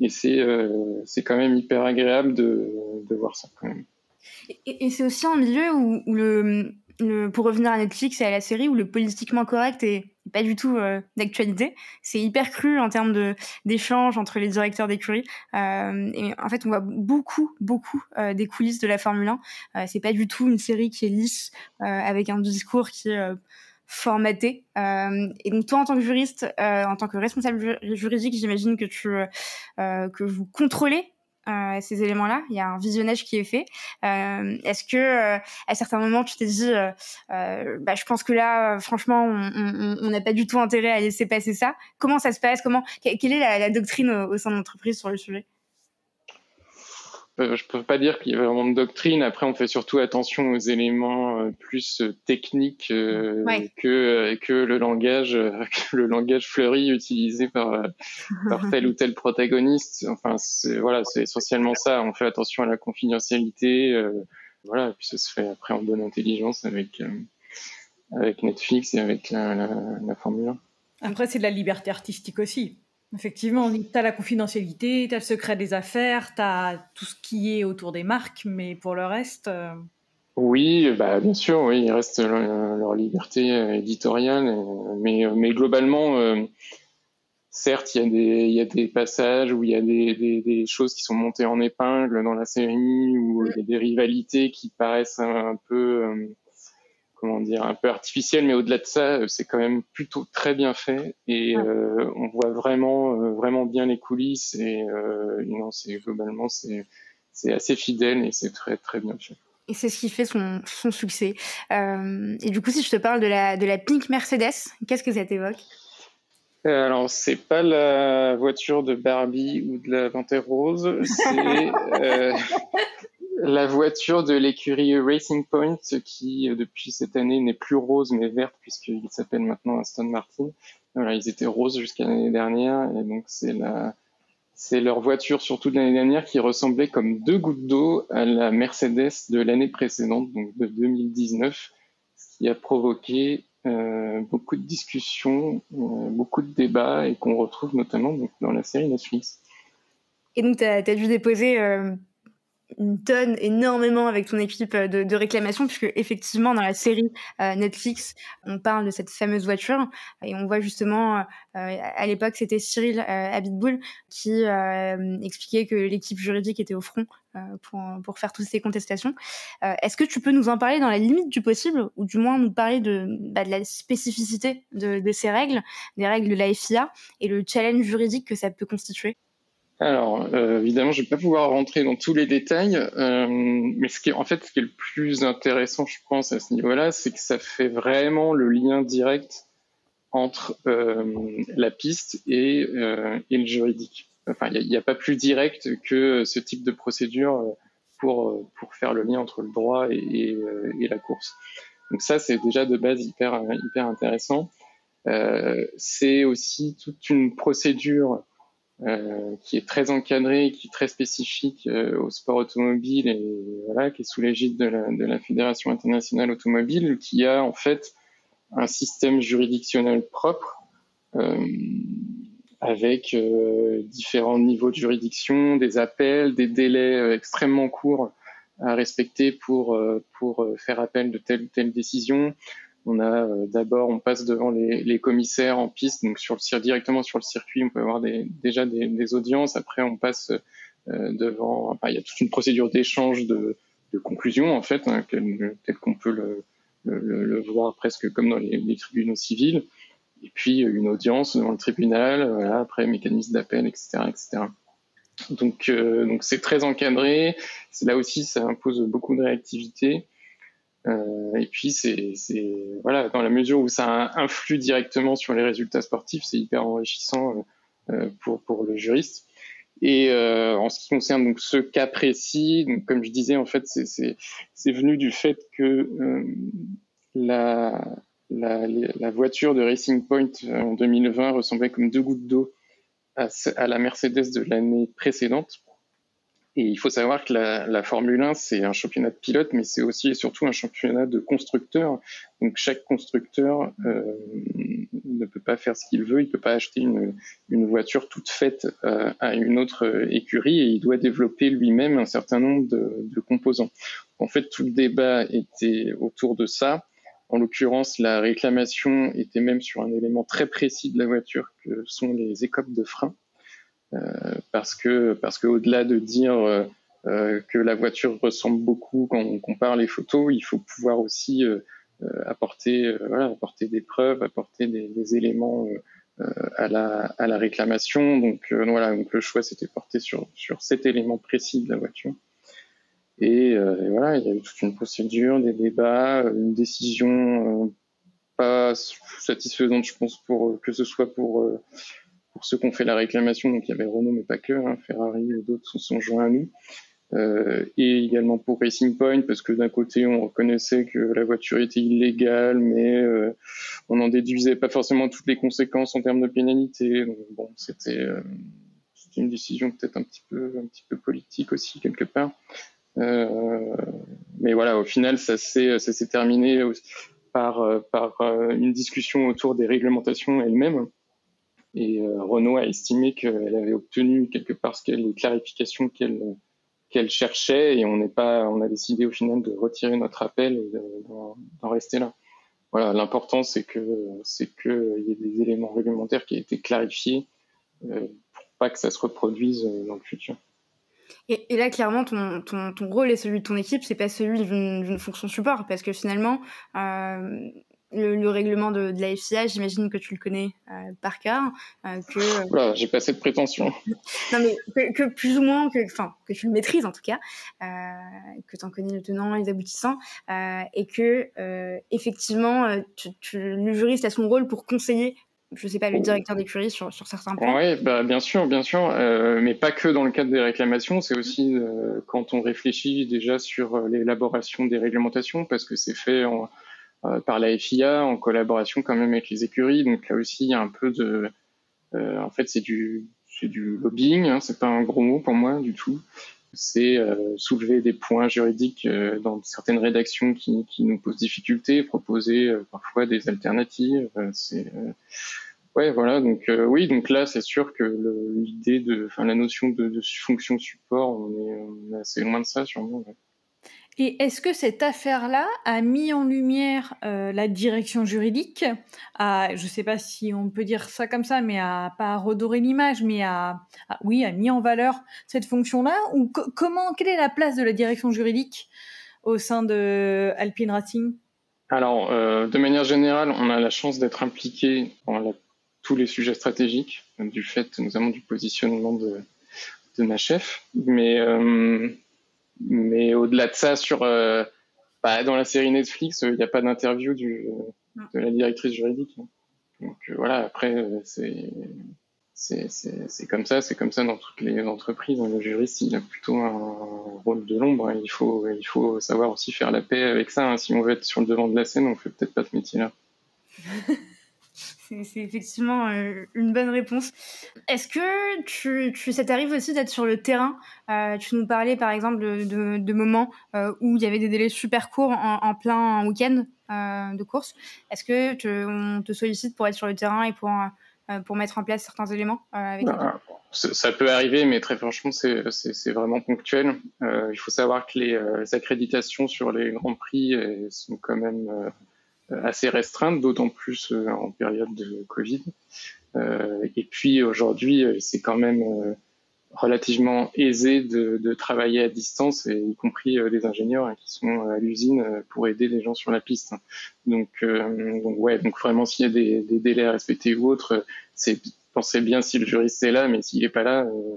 Et c'est euh, c'est quand même hyper agréable de, de voir ça. Et, c'est aussi un milieu où, le, pour revenir à Netflix et à la série, où le politiquement correct est pas du tout euh, d'actualité. C'est hyper cru en termes d'échanges entre les directeurs d'écurie. Euh, et en fait, on voit beaucoup, beaucoup euh, des coulisses de la Formule 1. Euh, c'est pas du tout une série qui est lisse avec un discours qui est formaté. et donc toi, en tant que juriste, en tant que responsable juridique, j'imagine que tu que vous contrôlez euh, ces éléments-là. Il y a un visionnage qui est fait. Euh, Est-ce que euh, à certains moments tu t'es dit, euh, euh, bah, je pense que là, franchement, on n'a pas du tout intérêt à laisser passer ça. Comment ça se passe? Comment quelle est la, doctrine au sein de l'entreprise sur le sujet? Je peux pas dire qu'il y a vraiment de doctrine. Après, on fait surtout attention aux éléments euh, plus euh, techniques euh, que que le langage le langage fleuri utilisé par par tel ou tel protagoniste. Enfin, voilà, c'est essentiellement ça. On fait attention à la confidentialité. voilà, et puis ça se fait après en bonne intelligence avec avec Netflix et avec la, la, la Formule 1. Après, c'est de la liberté artistique aussi. Effectivement, tu as la confidentialité, tu as le secret des affaires, tu as tout ce qui est autour des marques, mais pour le reste. Euh, oui, bah, bien sûr, oui, il reste leur, liberté euh, éditoriale, euh, mais, mais globalement, certes, il y, a des, il y a des passages où il y a des, des, des, choses qui sont montées en épingle dans la série, où il y a des rivalités qui paraissent un, peu comment dire, un peu artificiel, mais au-delà de ça, euh, c'est quand même plutôt très bien fait et euh, on voit vraiment, euh, vraiment bien les coulisses et euh, non, c'est globalement c'est c'est assez fidèle et c'est très très bien fait. Et c'est ce qui fait son, son succès. Et du coup, si je te parle de la de la Pink Mercedes, qu'est-ce que ça t'évoque? Alors, c'est pas la voiture de Barbie ou de la Panthère Rose, c'est la voiture de l'écurie Racing Point qui, euh, depuis cette année, n'est plus rose mais verte puisqu'il s'appelle maintenant Aston Martin. Voilà, ils étaient roses jusqu'à l'année dernière et donc c'est leur voiture surtout de l'année dernière qui ressemblait comme deux gouttes d'eau à la Mercedes de l'année précédente, donc de 2019, ce qui a provoqué euh, beaucoup de discussions, euh, beaucoup de débats et qu'on retrouve notamment dans la série Netflix. Et donc, tu as, dû déposer une tonne énormément avec ton équipe euh, de, de réclamation puisque effectivement dans la série euh, Netflix on parle de cette fameuse voiture et on voit justement euh, à l'époque c'était Cyril euh, Abitboul qui euh, expliquait que l'équipe juridique était au front euh, pour, pour faire toutes ces contestations. Est-ce que tu peux nous en parler dans la limite du possible ou du moins nous parler de, bah, de la spécificité de, de ces règles, des règles de la FIA et le challenge juridique que ça peut constituer? Alors, euh, évidemment, je ne vais pas pouvoir rentrer dans tous les détails, euh, mais ce qui est, en fait, ce qui est le plus intéressant, je pense, à ce niveau-là, c'est que ça fait vraiment le lien direct entre euh, la piste et, euh, et, le juridique. Enfin, il n'y a, pas plus direct que ce type de procédure pour, pour faire le lien entre le droit et, et, et la course. Donc ça, c'est déjà de base hyper, hyper intéressant. c'est aussi toute une procédure euh, qui est très encadré, qui est très spécifique euh, au sport automobile et voilà, qui est sous l'égide de la, de la Fédération internationale automobile, qui a en fait un système juridictionnel propre euh, avec euh, différents niveaux de juridiction, des appels, des délais euh, extrêmement courts à respecter pour pour faire appel de telle ou telle décision, on a euh, d'abord, on passe devant les, les, commissaires en piste, donc sur le directement sur le circuit, on peut avoir des, déjà des, des, audiences. Après, on passe euh, devant. Il y a toute une procédure d'échange de, de conclusion en fait, hein, tel qu'on peut le, le, le, voir presque comme dans les, tribunaux civils. et puis une audience devant le tribunal, voilà, après mécanisme d'appel, etc., etc. Donc, donc c'est très encadré. Là aussi, ça impose beaucoup de réactivité. Euh, et puis, c'est, voilà, dans la mesure où ça influe directement sur les résultats sportifs, c'est hyper enrichissant euh, pour, pour le juriste. Et euh, en ce qui concerne donc ce cas précis, donc, comme je disais, en fait, c'est, venu du fait que la, la, voiture de Racing Point en 2020 ressemblait comme deux gouttes d'eau à la Mercedes de l'année précédente. Et il faut savoir que la, Formule 1, c'est un championnat de pilotes, mais c'est aussi et surtout un championnat de constructeurs. Donc chaque constructeur euh, ne peut pas faire ce qu'il veut, il peut pas acheter une, voiture toute faite euh, à une autre écurie et il doit développer lui-même un certain nombre de, de, composants. En fait, tout le débat était autour de ça. En l'occurrence, la réclamation était même sur un élément très précis de la voiture que sont les écopes de frein. Euh, parce que parce qu'au-delà de dire euh, euh, que la voiture ressemble beaucoup quand on compare les photos, il faut pouvoir aussi apporter voilà, apporter des preuves, apporter des, des éléments à la à la réclamation. Donc voilà, donc le choix s'était porté sur sur cet élément précis de la voiture. Et, et, voilà, il y a eu toute une procédure, des débats, une décision pas satisfaisante, je pense, pour que ce soit pour pour ceux qui ont fait la réclamation, donc il y avait Renault, mais pas que, hein, Ferrari et d'autres se sont joints à nous. Euh, et également pour Racing Point, parce que d'un côté, on reconnaissait que la voiture était illégale, mais euh, on n'en déduisait pas forcément toutes les conséquences en termes de pénalité. Donc, bon, c'était euh, une décision peut-être un petit peu un petit peu politique aussi quelque part. Euh, mais voilà, au final, ça s'est ça s'est terminé par par une discussion autour des réglementations elles-mêmes. Et euh, Renault a estimé qu'elle avait obtenu quelque part ce les clarifications qu'elle qu'elle cherchait et on n'est pas, on a décidé au final de retirer notre appel et d'en rester là. Voilà, l'important c'est que c'est que il y ait des éléments réglementaires qui aient été clarifiés euh, pour pas que ça se reproduise euh, dans le futur. Et, là, clairement, ton, ton, ton, rôle et celui de ton équipe, c'est pas celui d'une fonction support, parce que finalement, le, règlement de, de la FIA, j'imagine que tu le connais euh, par cœur. Euh, que voilà, j'ai pas cette prétention. non mais que, plus ou moins, que, enfin que tu le maîtrises en tout cas, euh, que tu en connais le tenant, les aboutissants, euh, et que euh, effectivement, tu, tu, le juriste a son rôle pour conseiller. Je sais pas, le directeur d'écurie sur, sur certains points. Oui, bah, bien sûr, bien sûr, mais pas que dans le cadre des réclamations, c'est aussi quand on réfléchit déjà sur l'élaboration des réglementations, parce que c'est fait en, euh, par la FIA en collaboration quand même avec les écuries. Donc là aussi, il y a un peu de, euh, en fait, c'est du, c'est du lobbying. Hein, c'est pas un gros mot pour moi du tout. C'est euh, soulever des points juridiques dans certaines rédactions qui, qui, nous posent difficulté, proposer parfois des alternatives. c'est Ouais, voilà. Donc oui, donc là, c'est sûr que l'idée de, enfin, la notion de, de, fonction support, on est, on est assez loin de ça, sûrement. Et est-ce que cette affaire-là a mis en lumière euh, la direction juridique, à, je ne sais pas si on peut dire ça comme ça, mais à pas à redorer l'image, mais à, oui, a mis en valeur cette fonction-là? Ou comment, quelle est la place de la direction juridique au sein de Alpine Racing? Alors, euh, de manière générale, on a la chance d'être impliqué dans tous les sujets stratégiques, du fait notamment du positionnement de, de ma chef, mais euh, mais au-delà de ça, sur euh, bah, dans la série Netflix, il n'y a pas d'interview du de la directrice juridique. Donc euh, voilà, après c'est c'est comme ça, c'est comme ça dans toutes les entreprises. Le juriste, il a plutôt un rôle de l'ombre. Il faut, il faut savoir aussi faire la paix avec ça. Hein. Si on veut être sur le devant de la scène, on fait peut-être pas ce métier-là. C'est effectivement euh, une bonne réponse. Est-ce que tu, tu, ça t'arrive aussi d'être sur le terrain? Euh, Tu nous parlais par exemple de, de, moments euh, où il y avait des délais super courts en, en plein week-end euh, de course. Est-ce que te, on te sollicite pour être sur le terrain et pour, pour mettre en place certains éléments avec bah, ça peut arriver, mais très franchement, c'est vraiment ponctuel. il faut savoir que les accréditations sur les grands prix sont quand même assez restreinte, d'autant plus euh, en période de Covid. Euh, et puis aujourd'hui, euh, c'est quand même relativement aisé de, de, travailler à distance, et y compris les ingénieurs hein, qui sont à l'usine pour aider les gens sur la piste. Donc, donc ouais, donc vraiment s'il y a des, des, délais à respecter ou autre, c'est pensez bien si le juriste est là, mais s'il n'est pas là, euh,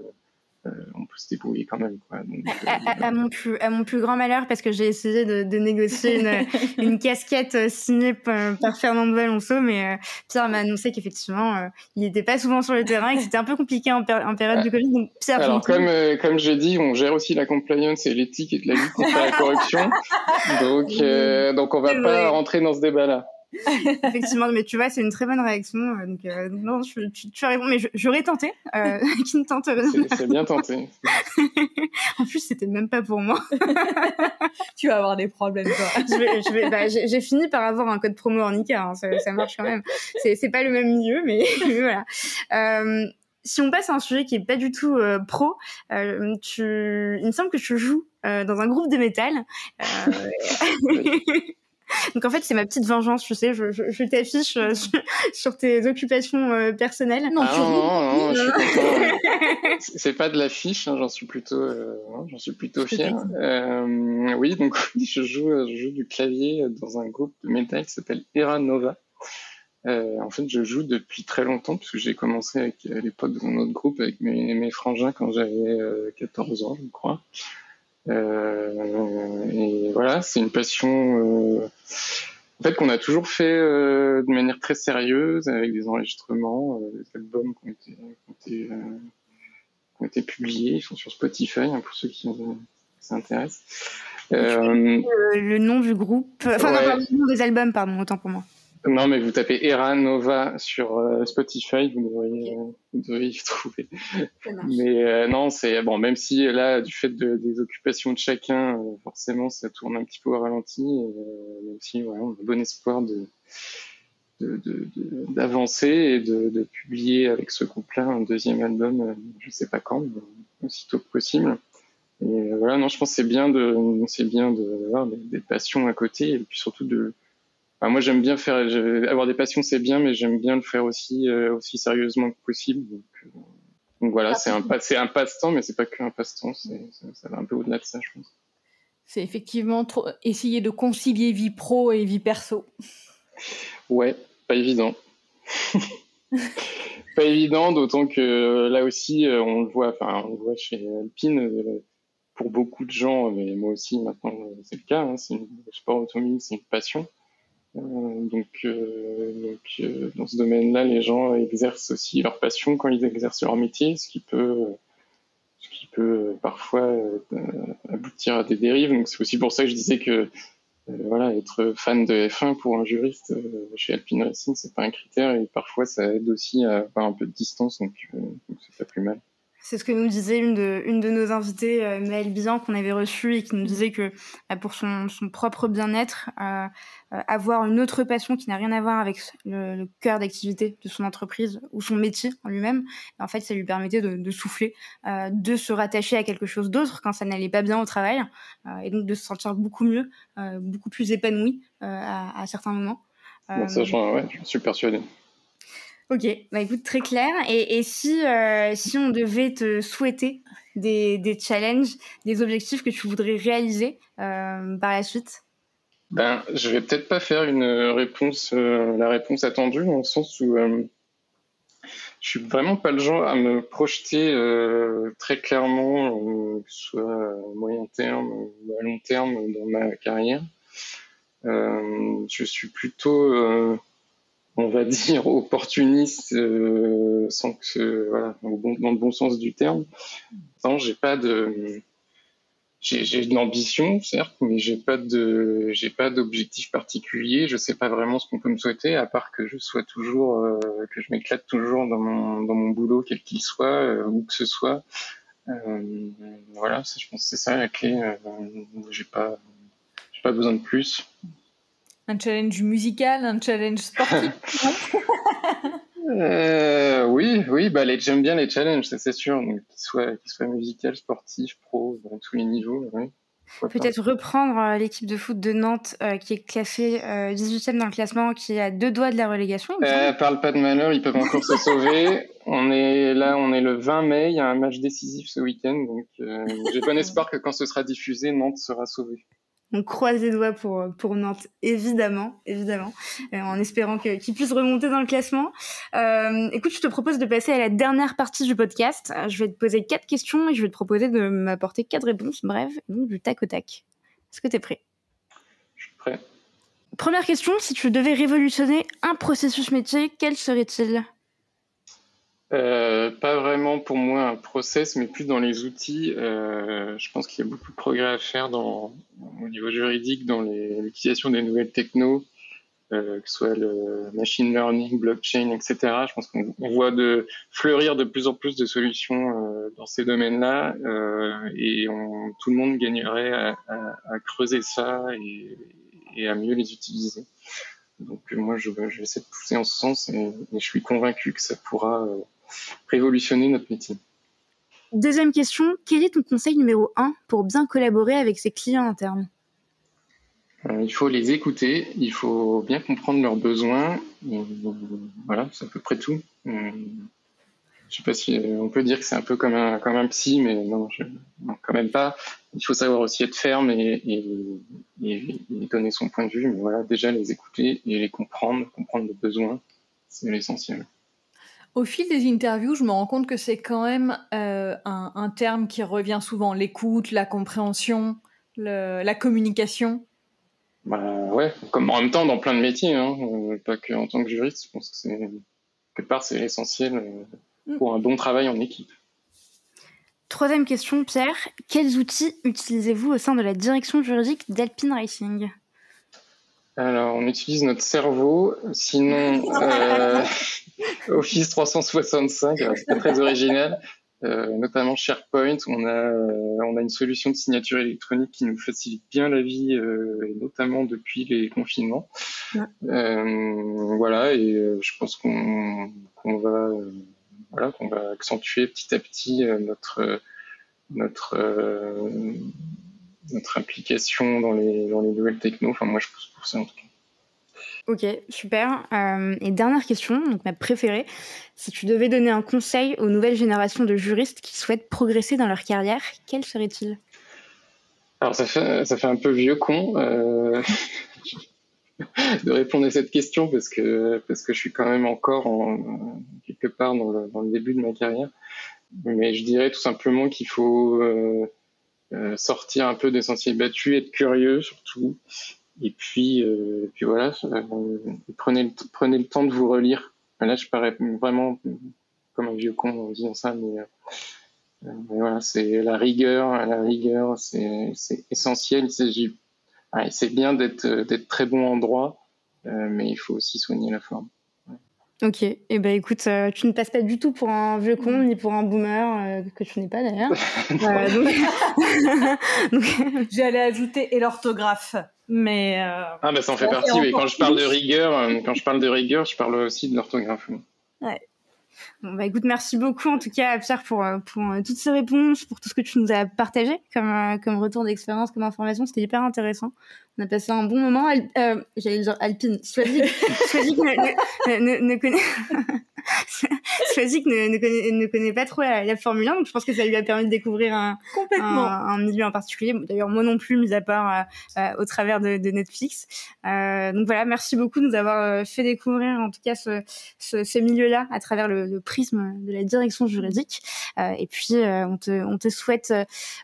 on peut se débrouiller quand même. Quoi. à, mon plus, à mon plus grand malheur, parce que j'ai essayé de, négocier une, une, casquette euh, signée par, Fernando Alonso, mais euh, Pierre m'a annoncé qu'effectivement, il n'était pas souvent sur le terrain et que c'était un peu compliqué en, période de Covid. Donc Pierre, Alors, comme, comme je dis, on gère aussi la compliance et l'éthique et de la lutte contre la corruption. donc, donc on va pas rentrer dans ce débat-là. Effectivement, mais tu vois, c'est une très bonne réaction. Euh, donc, euh, non, tu, tu, as raison, mais j'aurais tenté. Euh, qui ne tente C'est bien tenté. en plus, c'était même pas pour moi. tu vas avoir des problèmes, toi. Bah, j'ai fini par avoir un code promo en ICA, hein, ça, marche quand même. C'est pas le même milieu, mais, voilà. Euh, si on passe à un sujet qui est pas du tout pro, euh, tu... il me semble que tu joues dans un groupe de métal. Donc en fait, c'est ma petite vengeance, tu sais, je, je, t'affiche euh, sur, tes occupations euh, personnelles. Non, ah, non, non, non C'est pas de l'affiche, hein, j'en suis plutôt, euh, j'en suis plutôt fier. oui, donc je joue, je joue du clavier dans un groupe de métal qui s'appelle Era Nova. en fait, je joue depuis très longtemps puisque j'ai commencé avec, à l'époque dans un autre groupe avec mes, mes frangins quand j'avais 14 ans, je crois. Euh, et voilà, c'est une passion euh, en fait qu'on a toujours fait euh, de manière très sérieuse avec des enregistrements, des albums qui ont été, qui ont été, publiés, ils sont sur Spotify hein, pour ceux qui, s'intéressent. le nom du groupe, enfin non, le nom des albums, pardon, autant pour moi. Non, mais vous tapez Era Nova sur euh, Spotify, vous devriez, vous devriez y trouver. Mais euh, non, c'est bon, même si là, du fait de, des occupations de chacun, euh, forcément, ça tourne un petit peu au ralenti. même si, voilà, on a bon espoir de d'avancer et de, de, publier avec ce groupe-là un deuxième album, je sais pas quand, mais aussitôt que possible. Et voilà, non, je pense que c'est bien de, c'est bien de avoir des, des passions à côté et puis surtout de moi, j'aime bien faire, avoir des passions, c'est bien, mais j'aime bien le faire aussi, euh, aussi sérieusement que possible. Donc, euh, donc voilà, c'est un, c'est un passe-temps, mais c'est pas qu'un passe-temps, ça, ça va un peu au-delà de ça, je pense. C'est effectivement trop, essayer de concilier vie pro et vie perso. Ouais, pas évident. pas évident, d'autant que euh, là aussi, on le voit, enfin, on le voit chez Alpine, pour beaucoup de gens, mais moi aussi maintenant, c'est le cas, hein, c'est le sport automobile, c'est une passion. Euh, donc, euh, donc euh, dans ce domaine-là, les gens exercent aussi leur passion quand ils exercent leur métier, ce qui peut, ce qui peut parfois aboutir à des dérives. Donc c'est aussi pour ça que je disais que voilà, être fan de F1 pour un juriste chez Alpine Racing, c'est pas un critère et parfois ça aide aussi à avoir un peu de distance, donc, donc c'est pas plus mal. C'est ce que nous disait une de, une de nos invitées, euh, Maëlle Bian, qu'on avait reçue et qui nous disait que bah, pour son, son propre bien-être, euh, euh, avoir une autre passion qui n'a rien à voir avec le, cœur d'activité de son entreprise ou son métier en lui-même, en fait, ça lui permettait de, de souffler, euh, de se rattacher à quelque chose d'autre quand ça n'allait pas bien au travail, et donc de se sentir beaucoup mieux, beaucoup plus épanoui à, à, certains moments. Bon, ça, ouais, je suis persuadé. Ok, bah écoute, très clair. Et, si, euh, si on devait te souhaiter des, des, challenges, des objectifs que tu voudrais réaliser euh, par la suite? Ben, Je vais peut-être pas faire une réponse, euh, la réponse attendue, dans le sens où je suis vraiment pas le genre à me projeter très clairement, que ce soit à moyen terme ou à long terme dans ma carrière. je suis plutôt on va dire, opportuniste, euh, sans que, voilà, dans le bon sens du terme. Non, j'ai pas de, j'ai l'ambition, certes, mais j'ai pas de, j'ai pas d'objectif particulier. Je sais pas vraiment ce qu'on peut me souhaiter, à part que je sois toujours, euh, que je m'éclate toujours dans mon, dans mon boulot, quel qu'il soit, euh, où que ce soit. voilà, je pense que c'est ça la clé. j'ai pas, j'ai pas besoin de plus. Un challenge musical, un challenge sportif euh, Oui, oui, bah, j'aime bien les challenges, c'est sûr, qu'ils soient, qu soient musical, sportif, pro, dans tous les niveaux. Peut-être reprendre euh, l'équipe de foot de Nantes euh, qui est classée 18e dans le classement, qui est à deux doigts de la relégation. parle pas de malheur, ils peuvent encore se sauver. On est là, on est le 20 mai. Il y a un match décisif ce week-end, donc j'ai bon espoir que quand ce sera diffusé, Nantes sera sauvée. On croise les doigts pour, pour Nantes, évidemment, évidemment, euh, en espérant qu'ils puissent remonter dans le classement. Euh, écoute, je te propose de passer à la dernière partie du podcast. Euh, je vais te poser quatre questions et je vais te proposer de m'apporter quatre réponses, bref, donc du tac au tac. Est-ce que tu es prêt? Je suis prêt. Première question, si tu devais révolutionner un processus métier, quel serait-il? Euh, pas vraiment pour moi un process, mais plus dans les outils. Euh, je pense qu'il y a beaucoup de progrès à faire dans, au niveau juridique dans l'utilisation des nouvelles technos, euh, que ce soit le machine learning, blockchain, etc. Je pense qu'on voit de fleurir de plus en plus de solutions euh, dans ces domaines-là, euh, et on, tout le monde gagnerait à, à, à creuser ça et, et, à mieux les utiliser. Donc moi, je, vais essayer de pousser en ce sens, et je suis convaincu que ça pourra révolutionner notre métier. Deuxième question, quel est ton conseil numéro un pour bien collaborer avec ses clients internes? Euh, Il faut les écouter, il faut bien comprendre leurs besoins. voilà, c'est à peu près tout. Euh, je sais pas si on peut dire que c'est un peu comme un, comme un psy, mais non, quand même pas. Il faut savoir aussi être ferme et, et, donner son point de vue. Mais voilà, déjà les écouter et les comprendre, comprendre leurs besoins, c'est l'essentiel. Au fil des interviews, je me rends compte que c'est quand même euh, un, un, terme qui revient souvent, l'écoute, la compréhension, le, la communication. Bah ouais, comme en même temps dans plein de métiers, hein, euh, pas que en tant que juriste, je pense que c'est quelque part c'est essentiel euh, mm. pour un bon travail en équipe. Troisième question, Pierre. Quels outils utilisez-vous au sein de la direction juridique d'Alpine Racing? Alors, on utilise notre cerveau. Sinon, euh, Office 365, c'est pas très original. Euh, notamment SharePoint, on a, euh, on a une solution de signature électronique qui nous facilite bien la vie, euh, et notamment depuis les confinements. Ouais. Voilà, et je pense qu'on va, voilà, qu'on va accentuer petit à petit notre notre notre implication dans les, dans les nouvelles techno. Enfin, moi, je pense pour ça en tout cas. Ok, super. Euh, et dernière question, donc ma préférée. Si tu devais donner un conseil aux nouvelles générations de juristes qui souhaitent progresser dans leur carrière, quel serait-il? Alors, ça fait, ça fait un peu vieux con euh, de répondre à cette question parce que, parce que je suis quand même encore en, quelque part dans le, dans le début de ma carrière. Mais je dirais tout simplement qu'il faut. Euh, euh, sortir un peu des sentiers battus, être curieux surtout. Et puis, euh, puis voilà, euh, prenez, le, prenez le temps de vous relire. Là, je parais vraiment comme un vieux con en disant ça, mais, euh, voilà, c'est la rigueur, la rigueur, c'est essentiel. S'agit, ouais, c'est bien d'être très bon en droit, mais il faut aussi soigner la forme. Ok, et eh ben écoute, euh, tu ne passes pas du tout pour un vieux con ni pour un boomer euh, que tu n'es pas d'ailleurs. euh, donc... J'allais ajouter et l'orthographe, mais. Euh, ah ben ça en fait partie. Mais quand je parle de rigueur, quand je parle de rigueur, je parle aussi de l'orthographe. Ouais. Bon, bah écoute, merci beaucoup en tout cas Pierre pour, pour euh, toutes ces réponses, pour tout ce que tu nous as partagé comme, euh, comme retour d'expérience, comme information. C'était hyper intéressant. On a passé un bon moment. Euh, J'allais dire Alpine. Swazik, Swazik ne, ne, ne, ne connaît... Swazik ne, ne, connaît, ne connaît pas trop la, la, Formule 1, donc je pense que ça lui a permis de découvrir un, Complètement. un, un milieu en particulier. D'ailleurs, moi non plus, mis à part euh, au travers de, de Netflix. Euh, donc voilà, merci beaucoup de nous avoir fait découvrir en tout cas ce, ce, ce milieu-là à travers le, le prisme de la direction juridique. Euh, et puis, euh, on, te, on te souhaite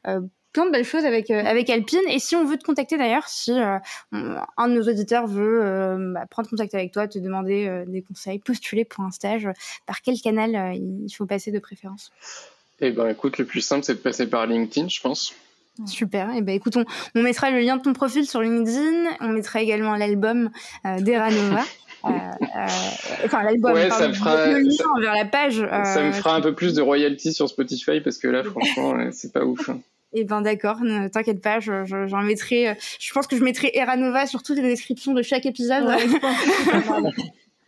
euh, plein de belles choses avec avec Alpine. Et si on veut te contacter d'ailleurs, si euh, un de nos auditeurs veut euh, bah, prendre contact avec toi, te demander euh, des conseils, postuler pour un stage, par quel canal il faut passer de préférence? Eh ben, écoute, le plus simple, c'est de passer par LinkedIn, je pense. Super. Et eh ben écoute, on, on, mettra le lien de ton profil sur LinkedIn. On mettra également l'album euh. Euh, euh, enfin l'album ouais, ça me fera, le lien ça, vers la page. ça me fera un peu plus de royalties sur Spotify parce que là, franchement, c'est pas ouf. Eh ben d'accord, ne t'inquiète pas, j'en je, je, mettrai. Je pense que je mettrai Eranova sur toutes les descriptions de chaque épisode. Ouais,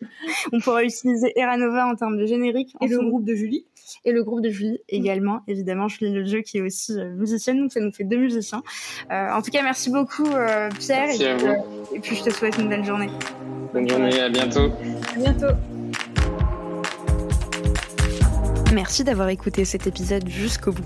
On pourra utiliser Eranova en termes de générique. Et le groupe de Julie. Et le groupe de Julie également, évidemment. Julie Le Jeu qui est aussi euh, musicienne, donc ça nous fait deux musiciens. Euh, en tout cas, merci beaucoup euh, Pierre. Merci et, à vous. et puis je te souhaite une belle journée. Bonne journée, à bientôt. À bientôt. Merci d'avoir écouté cet épisode jusqu'au bout.